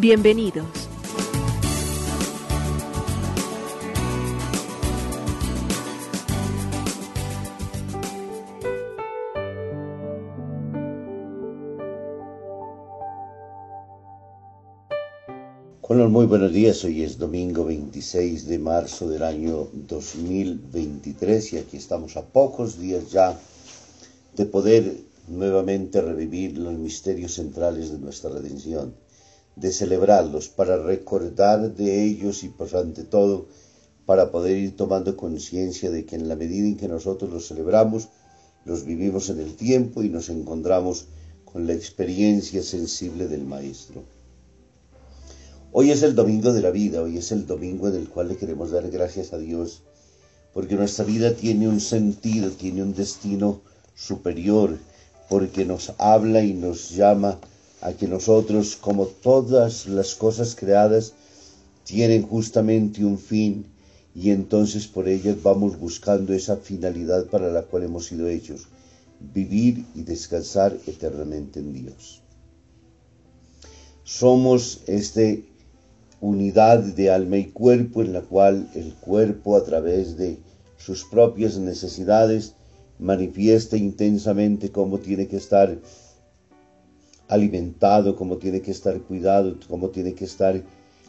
Bienvenidos. Muy buenos días. Hoy es domingo 26 de marzo del año 2023 y aquí estamos a pocos días ya de poder nuevamente revivir los misterios centrales de nuestra redención, de celebrarlos para recordar de ellos y por ante todo para poder ir tomando conciencia de que en la medida en que nosotros los celebramos, los vivimos en el tiempo y nos encontramos con la experiencia sensible del Maestro. Hoy es el domingo de la vida, hoy es el domingo en el cual le queremos dar gracias a Dios, porque nuestra vida tiene un sentido, tiene un destino superior, porque nos habla y nos llama a que nosotros, como todas las cosas creadas, tienen justamente un fin y entonces por ellas vamos buscando esa finalidad para la cual hemos sido hechos, vivir y descansar eternamente en Dios. Somos este unidad de alma y cuerpo en la cual el cuerpo a través de sus propias necesidades manifiesta intensamente cómo tiene que estar alimentado, cómo tiene que estar cuidado, cómo tiene que estar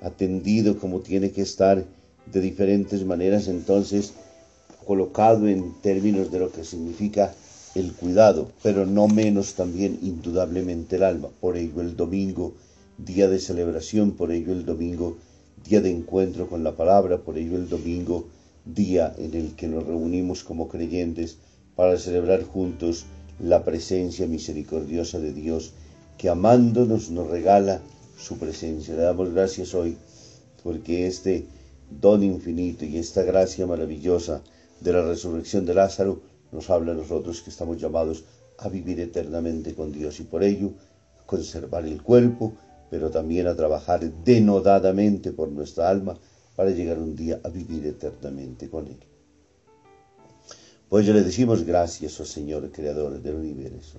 atendido, cómo tiene que estar de diferentes maneras entonces colocado en términos de lo que significa el cuidado, pero no menos también indudablemente el alma. Por ello el domingo día de celebración, por ello el domingo, día de encuentro con la palabra, por ello el domingo, día en el que nos reunimos como creyentes para celebrar juntos la presencia misericordiosa de Dios, que amándonos nos regala su presencia. Le damos gracias hoy porque este don infinito y esta gracia maravillosa de la resurrección de Lázaro nos habla a nosotros que estamos llamados a vivir eternamente con Dios y por ello conservar el cuerpo pero también a trabajar denodadamente por nuestra alma para llegar un día a vivir eternamente con Él. Pues ya le decimos gracias, oh Señor, Creador del universo.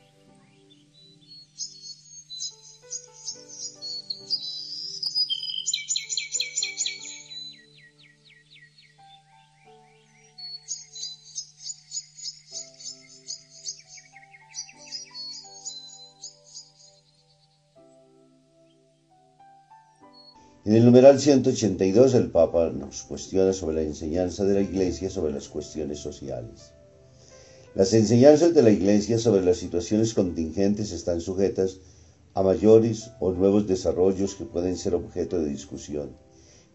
En el numeral 182 el Papa nos cuestiona sobre la enseñanza de la Iglesia sobre las cuestiones sociales. Las enseñanzas de la Iglesia sobre las situaciones contingentes están sujetas a mayores o nuevos desarrollos que pueden ser objeto de discusión,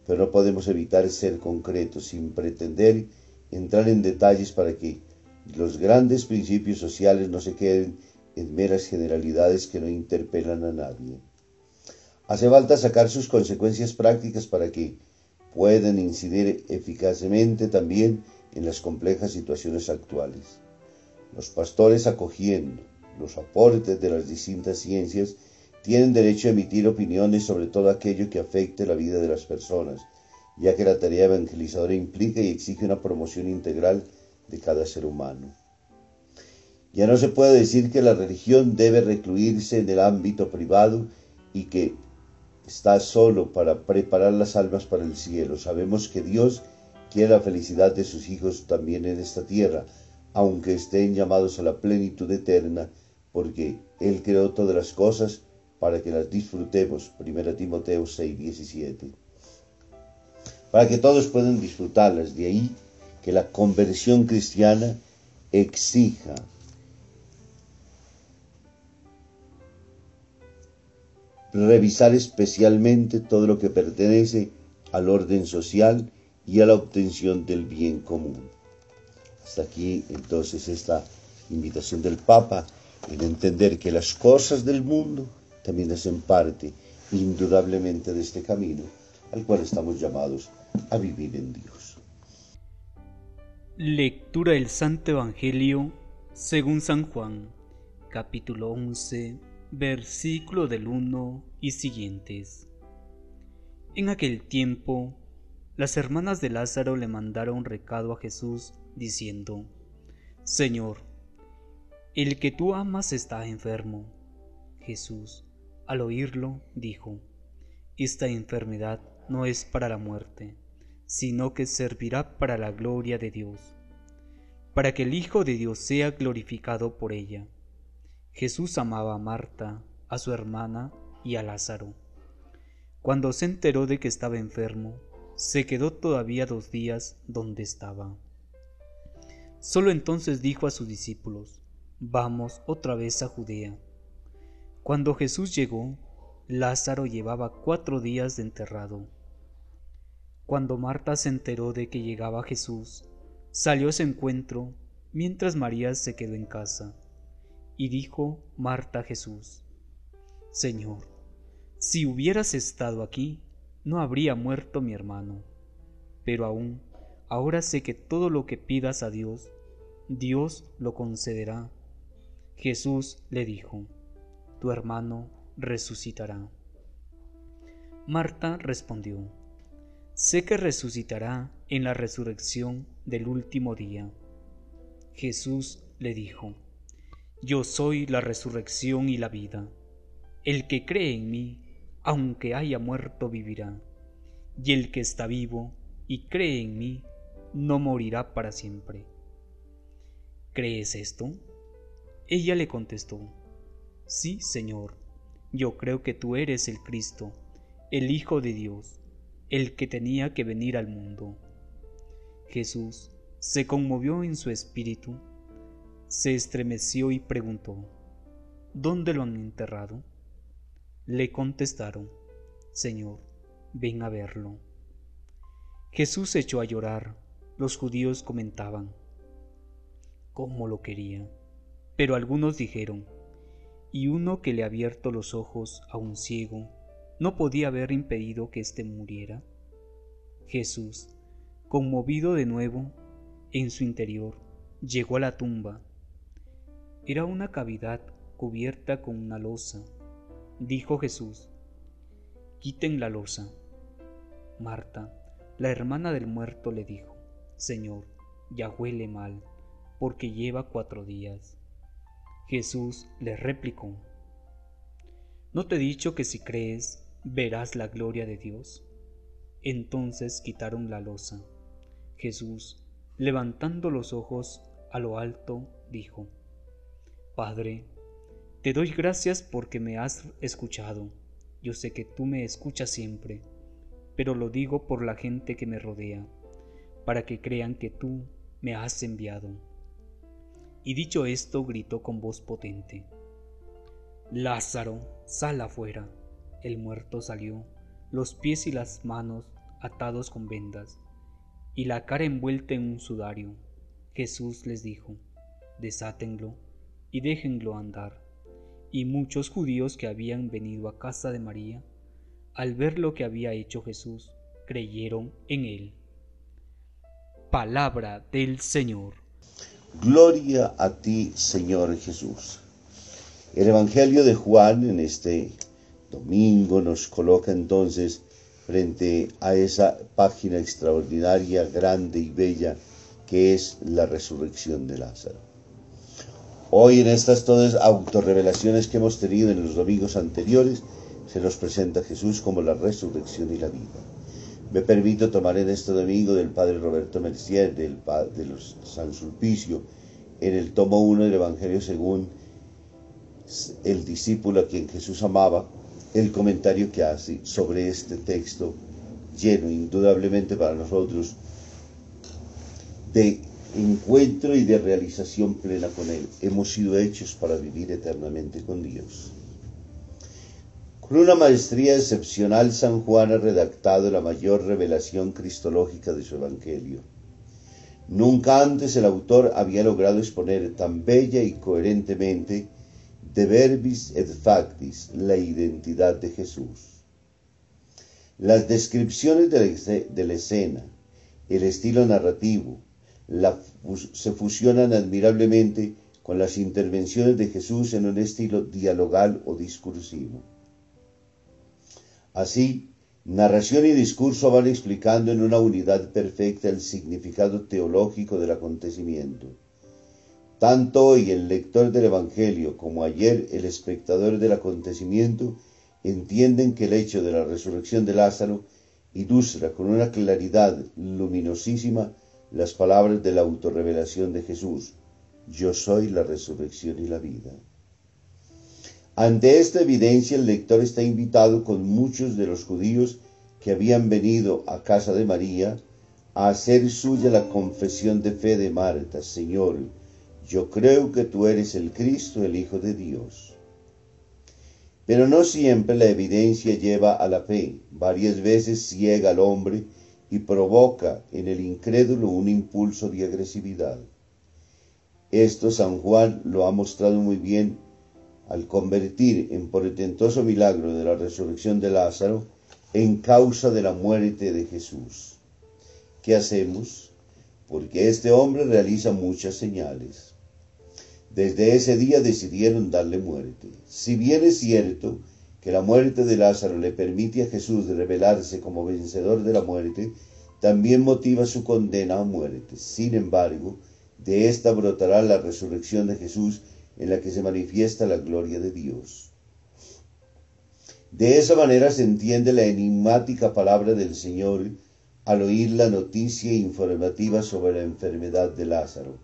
pero no podemos evitar ser concretos sin pretender entrar en detalles para que los grandes principios sociales no se queden en meras generalidades que no interpelan a nadie. Hace falta sacar sus consecuencias prácticas para que puedan incidir eficazmente también en las complejas situaciones actuales. Los pastores acogiendo los aportes de las distintas ciencias tienen derecho a emitir opiniones sobre todo aquello que afecte la vida de las personas, ya que la tarea evangelizadora implica y exige una promoción integral de cada ser humano. Ya no se puede decir que la religión debe recluirse en el ámbito privado y que está solo para preparar las almas para el cielo. Sabemos que Dios quiere la felicidad de sus hijos también en esta tierra, aunque estén llamados a la plenitud eterna, porque Él creó todas las cosas para que las disfrutemos. 1 Timoteo 6, 17. Para que todos puedan disfrutarlas. De ahí que la conversión cristiana exija revisar especialmente todo lo que pertenece al orden social y a la obtención del bien común. Hasta aquí entonces esta invitación del Papa en entender que las cosas del mundo también hacen parte indudablemente de este camino al cual estamos llamados a vivir en Dios. Lectura del Santo Evangelio según San Juan, capítulo 11 versículo del 1 y siguientes. En aquel tiempo, las hermanas de Lázaro le mandaron recado a Jesús diciendo, Señor, el que tú amas está enfermo. Jesús, al oírlo, dijo, Esta enfermedad no es para la muerte, sino que servirá para la gloria de Dios, para que el Hijo de Dios sea glorificado por ella Jesús amaba a Marta, a su hermana y a Lázaro. Cuando se enteró de que estaba enfermo, se quedó todavía dos días donde estaba. Solo entonces dijo a sus discípulos, Vamos otra vez a Judea. Cuando Jesús llegó, Lázaro llevaba cuatro días de enterrado. Cuando Marta se enteró de que llegaba Jesús, salió a su encuentro, mientras María se quedó en casa. Y dijo Marta Jesús, Señor, si hubieras estado aquí, no habría muerto mi hermano. Pero aún, ahora sé que todo lo que pidas a Dios, Dios lo concederá. Jesús le dijo, Tu hermano resucitará. Marta respondió, Sé que resucitará en la resurrección del último día. Jesús le dijo, yo soy la resurrección y la vida. El que cree en mí, aunque haya muerto, vivirá. Y el que está vivo y cree en mí, no morirá para siempre. ¿Crees esto? Ella le contestó, Sí, Señor, yo creo que tú eres el Cristo, el Hijo de Dios, el que tenía que venir al mundo. Jesús se conmovió en su espíritu se estremeció y preguntó, ¿Dónde lo han enterrado? Le contestaron, Señor, ven a verlo. Jesús echó a llorar. Los judíos comentaban, ¿cómo lo quería? Pero algunos dijeron, y uno que le ha abierto los ojos a un ciego, ¿no podía haber impedido que éste muriera? Jesús, conmovido de nuevo en su interior, llegó a la tumba era una cavidad cubierta con una losa. Dijo Jesús, quiten la losa. Marta, la hermana del muerto, le dijo, Señor, ya huele mal, porque lleva cuatro días. Jesús le replicó, ¿no te he dicho que si crees verás la gloria de Dios? Entonces quitaron la losa. Jesús, levantando los ojos a lo alto, dijo, Padre, te doy gracias porque me has escuchado. Yo sé que tú me escuchas siempre, pero lo digo por la gente que me rodea, para que crean que tú me has enviado. Y dicho esto, gritó con voz potente, Lázaro, sal afuera. El muerto salió, los pies y las manos atados con vendas, y la cara envuelta en un sudario. Jesús les dijo, desátenlo y déjenlo andar. Y muchos judíos que habían venido a casa de María, al ver lo que había hecho Jesús, creyeron en él. Palabra del Señor. Gloria a ti, Señor Jesús. El Evangelio de Juan en este domingo nos coloca entonces frente a esa página extraordinaria, grande y bella que es la resurrección de Lázaro. Hoy en estas todas autorrevelaciones que hemos tenido en los domingos anteriores, se nos presenta Jesús como la resurrección y la vida. Me permito tomar en este domingo del Padre Roberto Mercier, del, de San Sulpicio, en el tomo 1 del Evangelio según el discípulo a quien Jesús amaba, el comentario que hace sobre este texto lleno indudablemente para nosotros de encuentro y de realización plena con Él. Hemos sido hechos para vivir eternamente con Dios. Con una maestría excepcional, San Juan ha redactado la mayor revelación cristológica de su Evangelio. Nunca antes el autor había logrado exponer tan bella y coherentemente de verbis et factis la identidad de Jesús. Las descripciones de la, escena, el estilo narrativo, se fusionan admirablemente con las intervenciones de Jesús en un estilo dialogal o discursivo. Así, narración y discurso van explicando en una unidad perfecta el significado teológico del acontecimiento. Tanto hoy el lector del Evangelio como ayer el espectador del acontecimiento entienden que el hecho de la resurrección de Lázaro ilustra con una claridad luminosísima las palabras de la autorrevelación de Jesús. Yo soy la resurrección y la vida. Ante esta evidencia el lector está invitado con muchos de los judíos que habían venido a casa de María a hacer suya la confesión de fe de Marta, Señor, yo creo que tú eres el Cristo, el Hijo de Dios. Pero no siempre la evidencia lleva a la fe, varias veces ciega al hombre y provoca en el incrédulo un impulso de agresividad. Esto San Juan lo ha mostrado muy bien al convertir en portentoso milagro de la resurrección de Lázaro en causa de la muerte de Jesús. ¿Qué hacemos? Porque este hombre realiza muchas señales. Desde ese día decidieron darle muerte. Si bien es cierto que la muerte de Lázaro le permite a Jesús revelarse como vencedor de la muerte, también motiva su condena a muerte. Sin embargo, de esta brotará la resurrección de Jesús en la que se manifiesta la gloria de Dios. De esa manera se entiende la enigmática palabra del Señor al oír la noticia informativa sobre la enfermedad de Lázaro.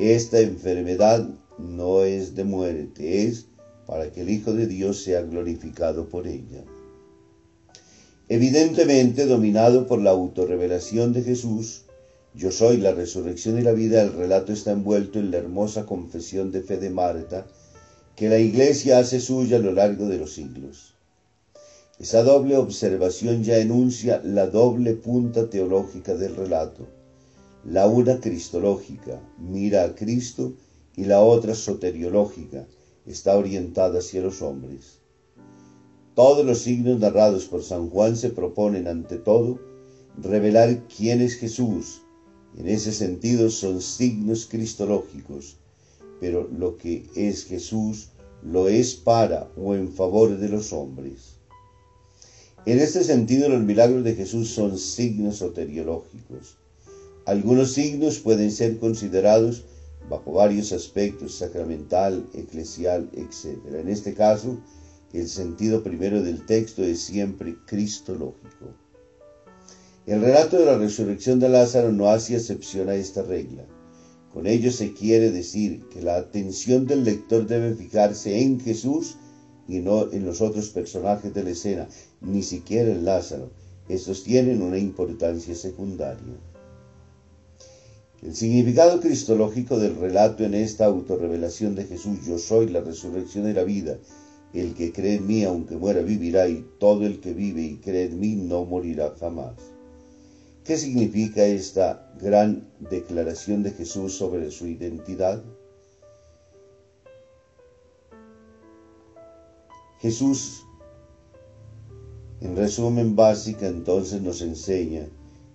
Esta enfermedad no es de muerte, es para que el Hijo de Dios sea glorificado por ella. Evidentemente, dominado por la autorrevelación de Jesús, yo soy la resurrección y la vida. El relato está envuelto en la hermosa confesión de fe de Marta que la Iglesia hace suya a lo largo de los siglos. Esa doble observación ya enuncia la doble punta teológica del relato. La una cristológica, mira a Cristo, y la otra soteriológica, está orientada hacia los hombres. Todos los signos narrados por San Juan se proponen ante todo revelar quién es Jesús en ese sentido son signos cristológicos, pero lo que es Jesús lo es para o en favor de los hombres. En este sentido, los milagros de Jesús son signos soteriológicos. Algunos signos pueden ser considerados bajo varios aspectos, sacramental, eclesial, etc. En este caso, el sentido primero del texto es siempre cristológico. El relato de la resurrección de Lázaro no hace excepción a esta regla. Con ello se quiere decir que la atención del lector debe fijarse en Jesús y no en los otros personajes de la escena, ni siquiera en Lázaro. Estos tienen una importancia secundaria. El significado cristológico del relato en esta autorrevelación de Jesús, yo soy la resurrección y la vida, el que cree en mí aunque muera vivirá y todo el que vive y cree en mí no morirá jamás. ¿Qué significa esta gran declaración de Jesús sobre su identidad? Jesús, en resumen básica, entonces nos enseña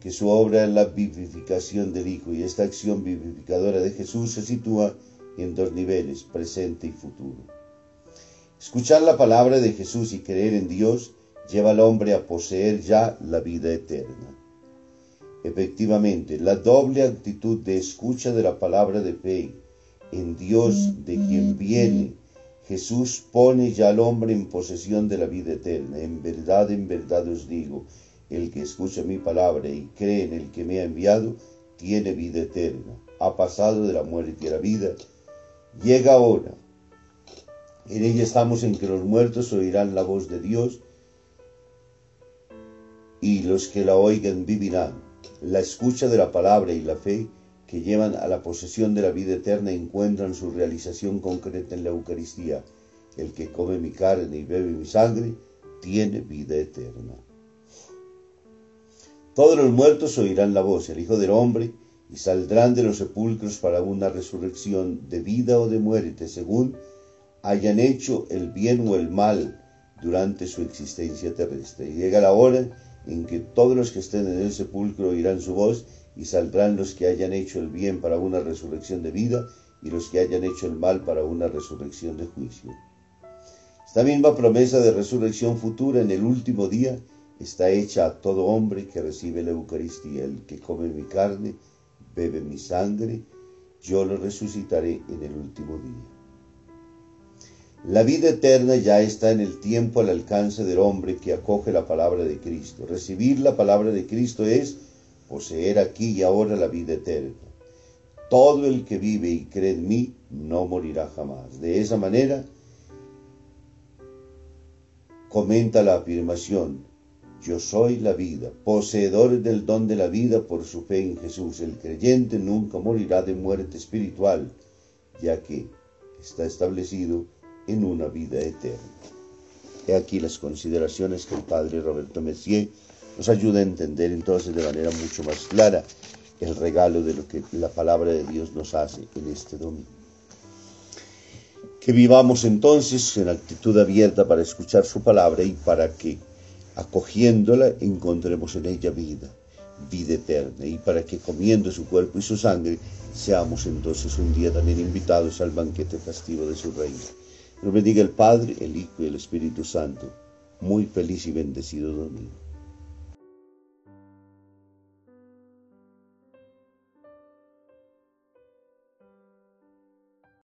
que su obra es la vivificación del Hijo y esta acción vivificadora de Jesús se sitúa en dos niveles, presente y futuro. Escuchar la palabra de Jesús y creer en Dios lleva al hombre a poseer ya la vida eterna. Efectivamente, la doble actitud de escucha de la palabra de fe en Dios de quien viene, Jesús pone ya al hombre en posesión de la vida eterna. En verdad, en verdad os digo, el que escucha mi palabra y cree en el que me ha enviado, tiene vida eterna. Ha pasado de la muerte a la vida. Llega ahora. En ella estamos en que los muertos oirán la voz de Dios y los que la oigan vivirán. La escucha de la palabra y la fe que llevan a la posesión de la vida eterna encuentran su realización concreta en la Eucaristía. El que come mi carne y bebe mi sangre tiene vida eterna. Todos los muertos oirán la voz, el Hijo del Hombre, y saldrán de los sepulcros para una resurrección de vida o de muerte, según hayan hecho el bien o el mal durante su existencia terrestre. llega la hora en que todos los que estén en el sepulcro oirán su voz y saldrán los que hayan hecho el bien para una resurrección de vida y los que hayan hecho el mal para una resurrección de juicio. Esta misma promesa de resurrección futura en el último día está hecha a todo hombre que recibe la Eucaristía, el que come mi carne, bebe mi sangre, yo lo resucitaré en el último día. La vida eterna ya está en el tiempo al alcance del hombre que acoge la palabra de Cristo. Recibir la palabra de Cristo es poseer aquí y ahora la vida eterna. Todo el que vive y cree en mí no morirá jamás. De esa manera, comenta la afirmación, yo soy la vida, poseedor del don de la vida por su fe en Jesús. El creyente nunca morirá de muerte espiritual, ya que está establecido en una vida eterna. He aquí las consideraciones que el padre Roberto Messier nos ayuda a entender entonces de manera mucho más clara el regalo de lo que la palabra de Dios nos hace en este domingo. Que vivamos entonces en actitud abierta para escuchar su palabra y para que, acogiéndola, encontremos en ella vida, vida eterna, y para que comiendo su cuerpo y su sangre, seamos entonces un día también invitados al banquete festivo de su reino. Nos bendiga el Padre, el Hijo y el Espíritu Santo. Muy feliz y bendecido domingo.